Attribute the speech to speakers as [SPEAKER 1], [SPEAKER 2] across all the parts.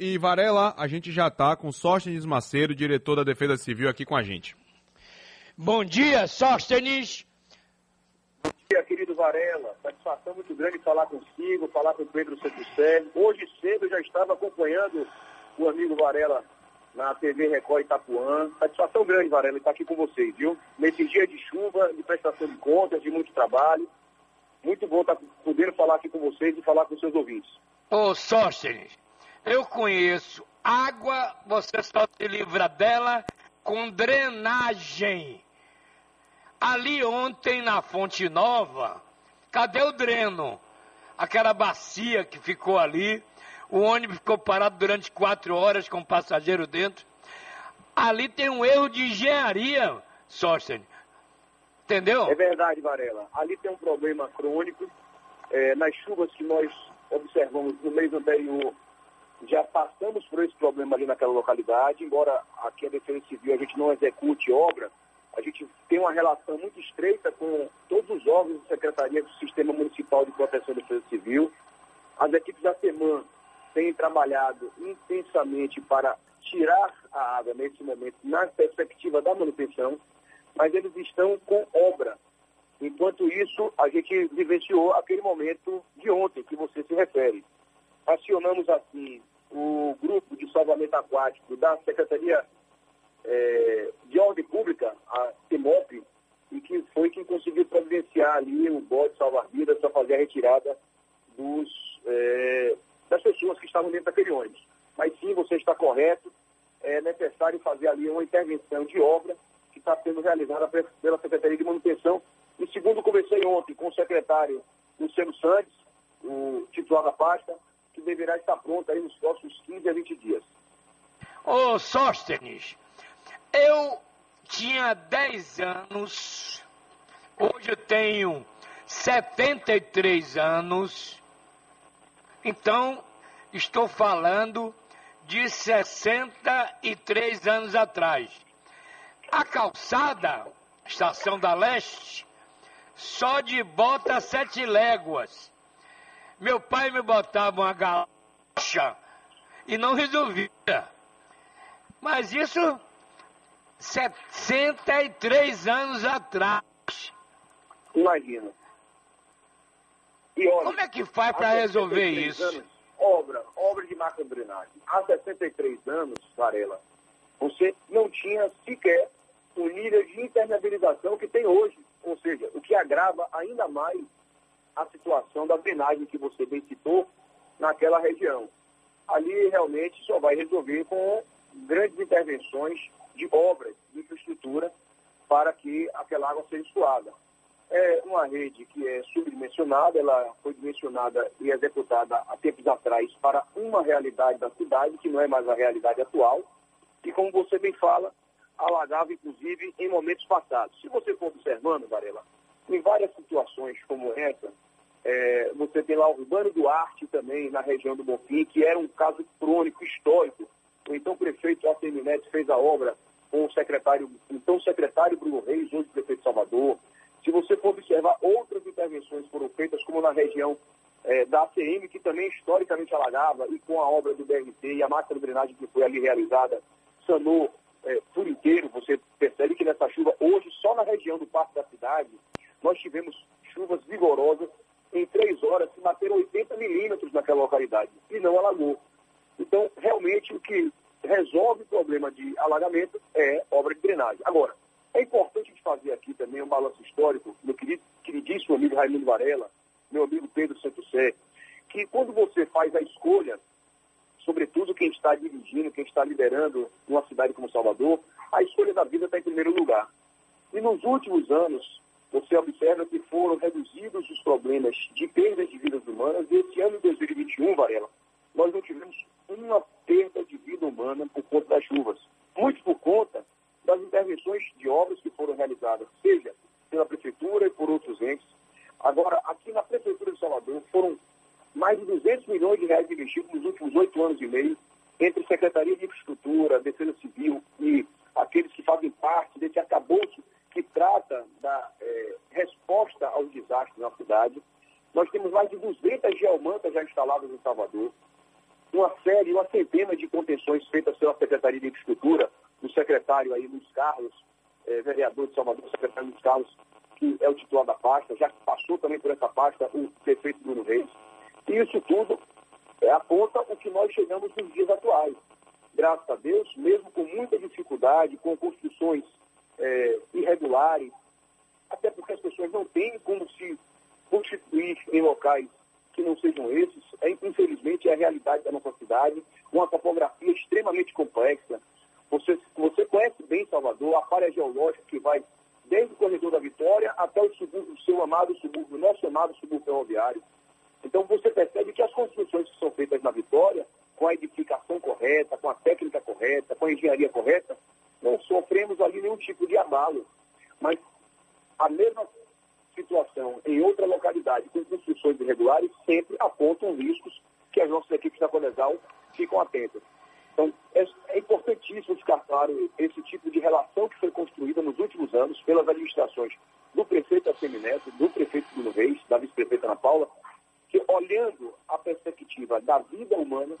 [SPEAKER 1] E Varela, a gente já está com Sóstenes Macedo, diretor da Defesa Civil, aqui com a gente.
[SPEAKER 2] Bom dia, Sóstenes.
[SPEAKER 3] Bom dia, querido Varela. Satisfação muito grande falar consigo, falar com o Pedro Centucelli. Hoje cedo eu já estava acompanhando o amigo Varela na TV Record Itapuã. Satisfação grande, Varela, estar aqui com vocês, viu? Nesse dia de chuva, de prestação de contas, de muito trabalho. Muito bom estar podendo falar aqui com vocês e falar com seus ouvintes.
[SPEAKER 2] Ô, Sóstenes, eu conheço. Água, você só se livra dela com drenagem. Ali ontem na Fonte Nova, cadê o dreno? Aquela bacia que ficou ali, o ônibus ficou parado durante quatro horas com o passageiro dentro. Ali tem um erro de engenharia, Sóstenes. Entendeu?
[SPEAKER 3] É verdade, Varela. Ali tem um problema crônico. É, nas chuvas que nós observamos no mês anterior, já passamos por esse problema ali naquela localidade, embora aqui a Defesa Civil a gente não execute obra, a gente tem uma relação muito estreita com todos os órgãos da Secretaria do Sistema Municipal de Proteção da Defesa Civil. As equipes da SEMAN têm trabalhado intensamente para tirar a água nesse momento, na perspectiva da manutenção, mas eles estão com obra. Enquanto isso, a gente vivenciou aquele momento de ontem que você se refere. Acionamos, assim, o grupo de salvamento aquático da Secretaria é, de Ordem Pública, a TEMOP, e que foi quem conseguiu providenciar ali o bote salvar-vidas para fazer a retirada dos, é, das pessoas que estavam dentro daquele ônibus. Mas sim, você está correto, é necessário fazer ali uma intervenção de obra que está sendo realizada pela Secretaria de Manutenção. E segundo conversei ontem com o secretário Luciano Santos, o titular da pasta, que deverá estar pronto aí nos próximos 15 a 20 dias.
[SPEAKER 2] Ô Sóstenes, eu tinha 10 anos, hoje eu tenho 73 anos, então estou falando de 63 anos atrás. A calçada, Estação da Leste, só de bota sete léguas. Meu pai me botava uma galocha e não resolvia. Mas isso 63 anos atrás.
[SPEAKER 3] Imagina.
[SPEAKER 2] E olha, Como é que faz para resolver isso?
[SPEAKER 3] Anos, obra, obra de macro-drenagem. Há 63 anos, Varela, você não tinha sequer o nível de impermeabilização que tem hoje. Ou seja, o que agrava ainda mais situação da drenagem que você bem citou naquela região. Ali realmente só vai resolver com grandes intervenções de obras, de infraestrutura, para que aquela água seja escoada. É uma rede que é subdimensionada, ela foi dimensionada e executada há tempos atrás para uma realidade da cidade, que não é mais a realidade atual, e como você bem fala, alagava, inclusive, em momentos passados. Se você for observando, Varela, em várias situações como essa, é, você tem lá o Urbano Duarte também, na região do Bonfim, que era um caso crônico, histórico. O então prefeito Alcemir Neto fez a obra com o secretário, então secretário Bruno Reis, hoje prefeito de Salvador. Se você for observar, outras intervenções foram feitas, como na região é, da ACM, que também historicamente alagava, e com a obra do BRT e a máquina de drenagem que foi ali realizada, sanou é, por inteiro. Você percebe que nessa chuva, hoje, só na região do Parque da Cidade, nós tivemos chuvas vigorosas. Em três horas, se bateram 80 naquela localidade e não alagou. Então, realmente, o que resolve o problema de alagamento é obra de drenagem. Agora, é importante fazer aqui também um balanço histórico, meu querido, queridíssimo amigo Raimundo Varela, meu amigo Pedro Santos Sé, que quando você faz a escolha sobretudo quem está dirigindo, quem está liderando uma cidade como Salvador, a escolha da vida está em primeiro lugar. E nos últimos anos, você observa que foram reduzidos os problemas de perdas de vidas humanas, e esse ano de 2021, Varela, nós não tivemos uma perda de vida humana por conta das chuvas. Muito por conta das intervenções de obras que foram realizadas, seja pela Prefeitura e por outros entes. Agora, aqui na Prefeitura de Salvador, foram mais de 200 milhões de reais investidos nos últimos oito anos e meio entre Secretaria de Infraestrutura, Defesa Civil e aqueles que fazem parte desse arcabouço que trata da é, resposta aos desastres na cidade. Nós temos mais de 200 geomantas já instaladas em Salvador, uma série, uma centena de contenções feitas pela Secretaria de Infraestrutura, o secretário aí, Luiz Carlos, é, vereador de Salvador, secretário Luiz Carlos, que é o titular da pasta, já passou também por essa pasta o prefeito Bruno Reis. E isso tudo é, aponta o que nós chegamos nos dias atuais. Graças a Deus, mesmo com muita dificuldade, com construções é, irregulares, até porque as pessoas não têm como se constituir em locais que não sejam esses, é, infelizmente é a realidade da nossa cidade, uma topografia extremamente complexa. Você, você conhece bem Salvador, a área geológica que vai desde o corredor da Vitória até o subúrbio, o seu amado subúrbio, nosso amado subúrbio ferroviário. Então você percebe que as construções que são feitas na Vitória, com a edificação correta, com a técnica correta, com a engenharia correta, não sofremos ali nenhum tipo de abalo. Mas a mesma situação em outra localidade com construções irregulares sempre apontam riscos que as nossas equipes da Conesal ficam atentas. Então, é, é, importantíssimo ficar claro esse tipo de relação que foi construída nos últimos anos pelas administrações do prefeito Assemineto, do prefeito Bruno Reis, da vice-prefeita Ana Paula, que olhando a perspectiva da vida humana,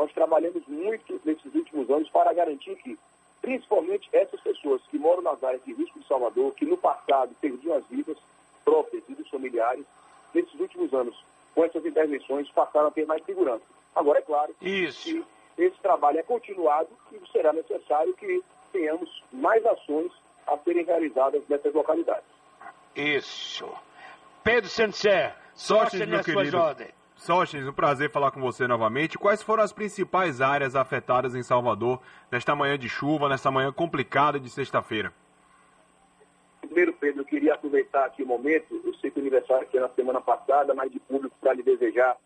[SPEAKER 3] nós trabalhamos muito nesses últimos anos para garantir que, principalmente essas pessoas que moram nas áreas de risco de Salvador, que no passado perdiam as vidas próprias e dos familiares, nesses últimos anos, com essas intervenções, passaram a ter mais segurança. Agora, é claro
[SPEAKER 2] Isso.
[SPEAKER 3] que esse trabalho é continuado e será necessário que tenhamos mais ações a serem realizadas nessas localidades.
[SPEAKER 2] Isso. Pedro Sensé,
[SPEAKER 1] Sócrates,
[SPEAKER 2] sorte
[SPEAKER 1] meu
[SPEAKER 2] nas suas
[SPEAKER 1] querido.
[SPEAKER 2] ordens.
[SPEAKER 1] Sóstenes, um prazer falar com você novamente. Quais foram as principais áreas afetadas em Salvador nesta manhã de chuva, nesta manhã complicada de sexta-feira?
[SPEAKER 3] Primeiro, Pedro, eu queria aproveitar aqui o momento, eu sei que o aniversário aqui é na semana passada, mas de público para lhe desejar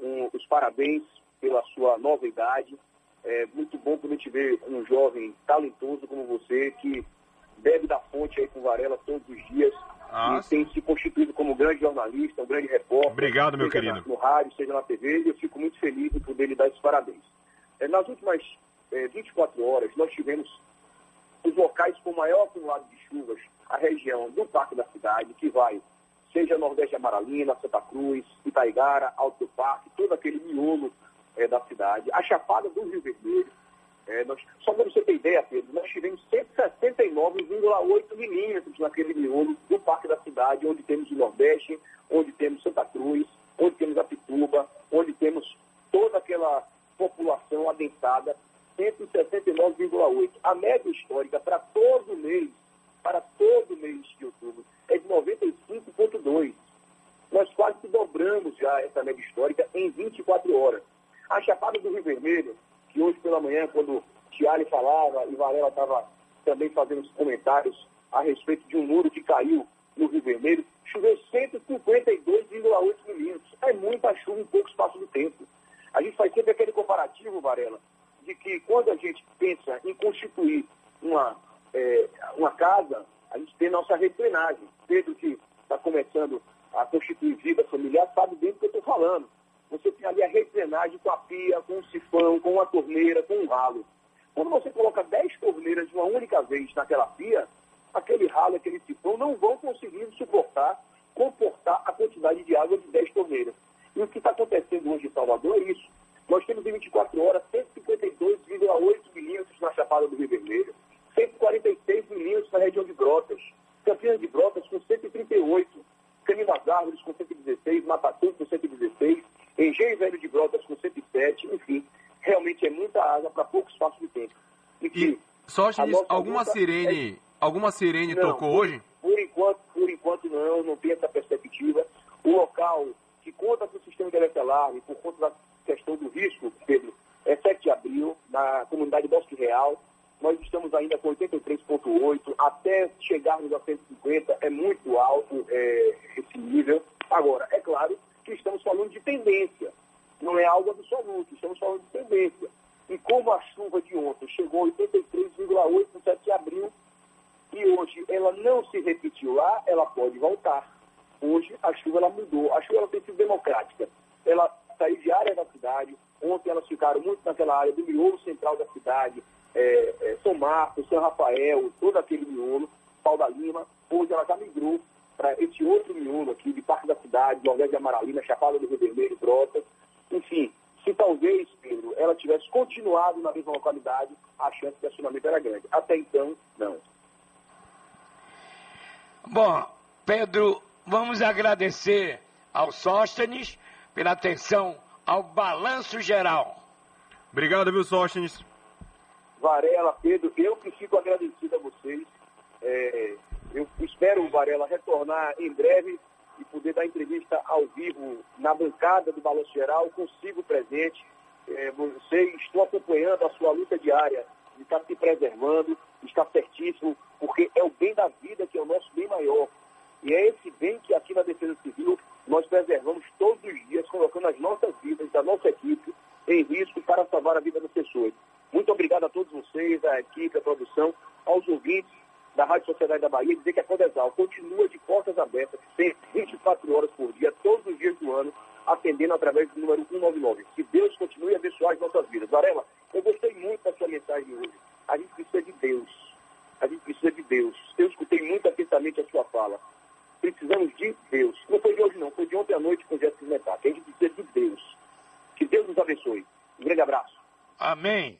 [SPEAKER 3] um, os parabéns pela sua nova idade. É muito bom a gente vê um jovem talentoso como você, que bebe da fonte aí com Varela todos os dias
[SPEAKER 1] Ah,
[SPEAKER 3] e tem se constituído como um grande jornalista, um grande repórter.
[SPEAKER 1] Obrigado, meu querido.
[SPEAKER 3] no rádio, seja na TV, e eu fico muito feliz em poder lhe dar esses parabéns. É, nas últimas é, 24 horas, nós tivemos os locais com maior acumulado de chuvas, a região do Parque da Cidade, que vai, seja Nordeste Amaralina, Santa Cruz, Itaigara, Alto Parque, todo aquele miolo é, da cidade, a Chapada do Rio Vermelho. É, nós, só para você ter ideia, Pedro, nós tivemos 169,8 milímetros naquele miolo do Parque da Cidade, onde temos o Nordeste, onde temos Santa Cruz, onde temos a Pituba, onde temos toda aquela população adensada, 169,8. A média histórica para todo mês, para todo mês de outubro, é de 95,2. Nós quase que dobramos já essa média histórica em 24 horas. A Chapada do Rio Vermelho, que hoje pela manhã, quando Tiari falava e Varela estava também fazendo os comentários a respeito de um muro que caiu no Rio Vermelho, choveu 152,8 milímetros. É muita chuva em pouco espaço de tempo. A gente faz sempre aquele comparativo, Varela, de que quando a gente pensa em constituir uma, é, uma casa, a gente tem nossa replenagem. Pedro, que está começando a constituir vida familiar, sabe bem do que eu estou falando. Você a com a pia, com um sifão, com uma torneira, com um ralo. Quando você coloca 10 torneiras de uma única vez naquela pia, aquele ralo, aquele sifão não vão conseguir suportar, comportar a quantidade de água de 10 torneiras. E o que está acontecendo hoje em Salvador é isso. Nós temos em 24 horas 152,8 milímetros na Chapada do Rio Vermelho, 146 milímetros na região de Brotas, Campinas de Brotas com 138, Caminho das Árvores com 116, Matatu com 116, Engenho Velho de Brotas com 107, enfim, realmente é muita água para pouco espaço de tempo. E que
[SPEAKER 1] E, Sóstenes,
[SPEAKER 3] a nossa
[SPEAKER 1] alguma
[SPEAKER 3] luta
[SPEAKER 1] sirene, alguma sirene
[SPEAKER 3] Não,
[SPEAKER 1] tocou
[SPEAKER 3] por-
[SPEAKER 1] hoje?
[SPEAKER 3] Por enquanto, por enquanto não, não tem essa perspectiva. O local que conta com o sistema de alerta alarme, por conta da questão do risco, Pedro, é 7 de abril, na comunidade Bosque Real. Nós estamos ainda com 83,8. Até chegarmos a 150 é muito alto é, esse nível. Agora, é claro que estamos falando de tendência. Não é algo absoluto, estamos falando de tendência. E como a chuva de ontem chegou a 83,8 no 7 de abril, e hoje ela não se repetiu lá, ela pode voltar. Hoje a chuva ela mudou. A chuva ela tem sido democrática. Ela saiu de área da cidade. Ontem elas ficaram muito naquela área do miolo central da cidade, é, é, São Marcos, São Rafael, todo aquele miolo, Pau da Lima. Hoje ela já migrou para esse outro miolo aqui, de Parque da Cidade, Nordeste de Amaralina, Chapada do Rio Vermelho, Brotas. Enfim, se talvez, Pedro, ela tivesse tivesse continuado na mesma localidade, a chance de acionamento era grande. Até então, não.
[SPEAKER 2] Bom, Pedro, vamos agradecer ao Sóstenes pela atenção ao balanço geral.
[SPEAKER 1] Obrigado, viu, Sóstenes?
[SPEAKER 3] Varela, Pedro, eu que fico agradecido a vocês. É, eu espero o Varela retornar em breve e poder dar entrevista ao vivo na bancada do Balanço Geral, consigo presente. É, vocês estão acompanhando a sua luta diária estar se preservando, está certíssimo, porque é o bem da vida que é o nosso bem maior. E é esse bem que aqui na Defesa Civil nós preservamos todos os dias, colocando as nossas vidas, da nossa equipe, em risco para salvar a vida das pessoas. Muito obrigado a todos vocês, a equipe, a produção, aos ouvintes da Rádio Sociedade da Bahia, dizer que a Codesal continua de portas abertas, sempre 24 horas por dia, todos os dias do ano, atendendo através do número 199. Que Deus vidas. Varela, eu gostei muito da sua mensagem hoje. A gente precisa de Deus. A gente precisa de Deus. Eu escutei muito atentamente a sua fala. Precisamos de Deus. Não foi de hoje, não. Foi de ontem à noite com o Jéssica Metac. A gente precisa de Deus. Que Deus nos abençoe. Um grande abraço.
[SPEAKER 2] Amém.